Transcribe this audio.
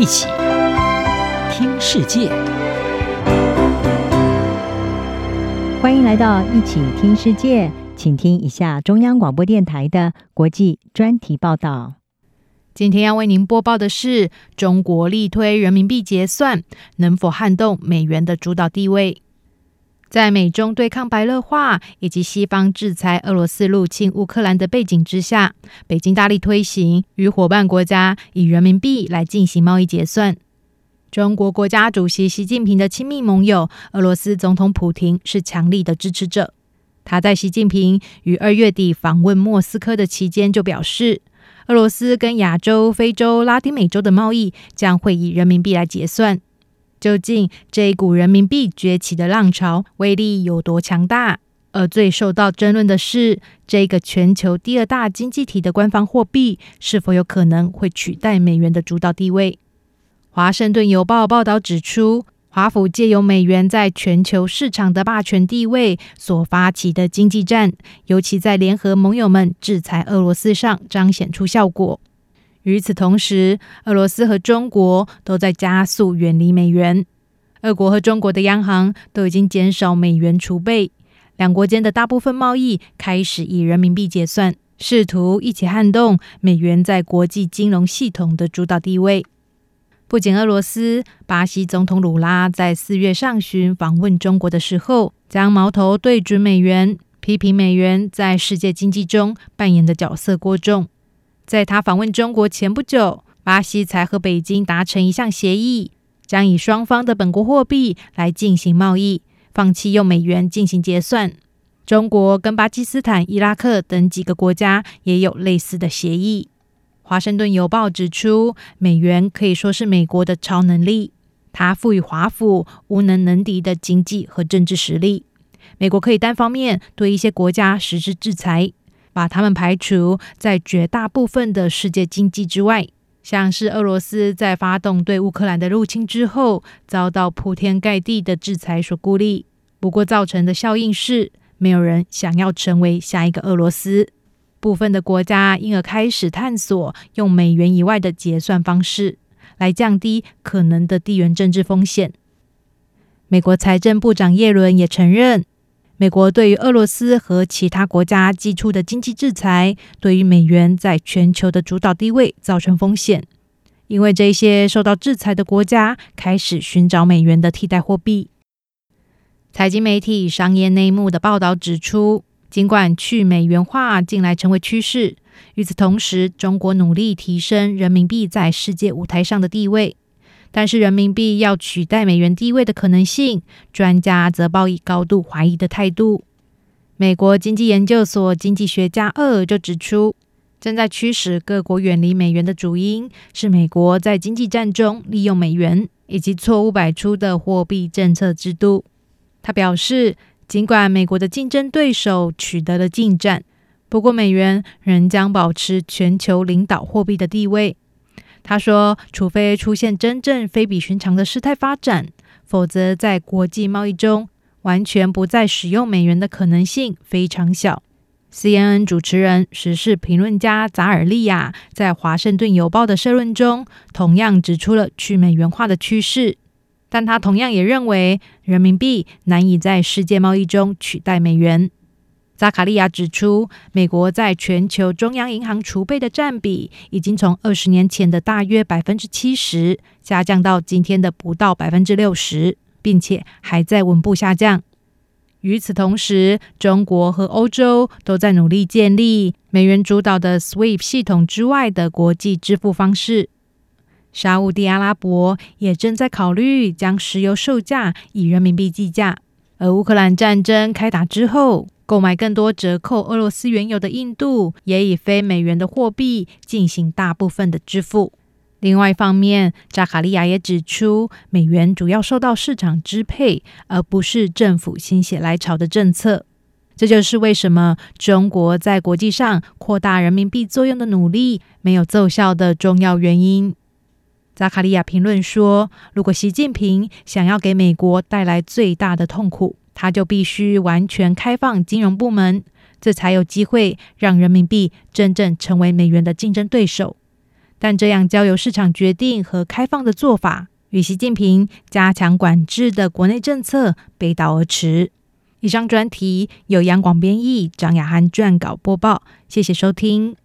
一起听世界，欢迎来到一起听世界，请听一下中央广播电台的国际专题报道。今天要为您播报的是：中国力推人民币结算，能否撼动美元的主导地位？在美中对抗白热化以及西方制裁俄罗斯入侵乌克兰的背景之下，北京大力推行与伙伴国家以人民币来进行贸易结算。中国国家主席习近平的亲密盟友俄罗斯总统普廷是强力的支持者。他在习近平于二月底访问莫斯科的期间就表示，俄罗斯跟亚洲、非洲、拉丁美洲的贸易将会以人民币来结算。究竟这一股人民币崛起的浪潮威力有多强大？而最受到争论的是，这个全球第二大经济体的官方货币是否有可能会取代美元的主导地位？华盛顿邮报报道指出，华府借由美元在全球市场的霸权地位所发起的经济战，尤其在联合盟友们制裁俄罗斯上彰显出效果。与此同时，俄罗斯和中国都在加速远离美元。俄国和中国的央行都已经减少美元储备，两国间的大部分贸易开始以人民币结算，试图一起撼动美元在国际金融系统的主导地位。不仅俄罗斯，巴西总统鲁拉在四月上旬访问中国的时候，将矛头对准美元，批评美元在世界经济中扮演的角色过重。在他访问中国前不久，巴西才和北京达成一项协议，将以双方的本国货币来进行贸易，放弃用美元进行结算。中国跟巴基斯坦、伊拉克等几个国家也有类似的协议。华盛顿邮报指出，美元可以说是美国的超能力，它赋予华府无能能敌的经济和政治实力。美国可以单方面对一些国家实施制裁。把他们排除在绝大部分的世界经济之外，像是俄罗斯在发动对乌克兰的入侵之后，遭到铺天盖地的制裁所孤立。不过，造成的效应是，没有人想要成为下一个俄罗斯。部分的国家因而开始探索用美元以外的结算方式，来降低可能的地缘政治风险。美国财政部长耶伦也承认。美国对于俄罗斯和其他国家寄出的经济制裁，对于美元在全球的主导地位造成风险，因为这些受到制裁的国家开始寻找美元的替代货币。财经媒体《商业内幕》的报道指出，尽管去美元化近来成为趋势，与此同时，中国努力提升人民币在世界舞台上的地位。但是人民币要取代美元地位的可能性，专家则抱以高度怀疑的态度。美国经济研究所经济学家厄尔就指出，正在驱使各国远离美元的主因是美国在经济战中利用美元以及错误摆出的货币政策制度。他表示，尽管美国的竞争对手取得了进展，不过美元仍将保持全球领导货币的地位。他说：“除非出现真正非比寻常的事态发展，否则在国际贸易中完全不再使用美元的可能性非常小。” CNN 主持人、时事评论家扎尔利亚在《华盛顿邮报》的社论中，同样指出了去美元化的趋势，但他同样也认为人民币难以在世界贸易中取代美元。扎卡利亚指出，美国在全球中央银行储备的占比已经从二十年前的大约百分之七十下降到今天的不到百分之六十，并且还在稳步下降。与此同时，中国和欧洲都在努力建立美元主导的 SWIFT 系统之外的国际支付方式。沙乌地阿拉伯也正在考虑将石油售价以人民币计价，而乌克兰战争开打之后，购买更多折扣俄罗斯原油的印度，也以非美元的货币进行大部分的支付。另外一方面，扎卡利亚也指出，美元主要受到市场支配，而不是政府心血来潮的政策。这就是为什么中国在国际上扩大人民币作用的努力没有奏效的重要原因。扎卡利亚评论说：“如果习近平想要给美国带来最大的痛苦，”他就必须完全开放金融部门，这才有机会让人民币真正成为美元的竞争对手。但这样交由市场决定和开放的做法，与习近平加强管制的国内政策背道而驰。以上专题由杨广编译，张雅涵撰稿播报，谢谢收听。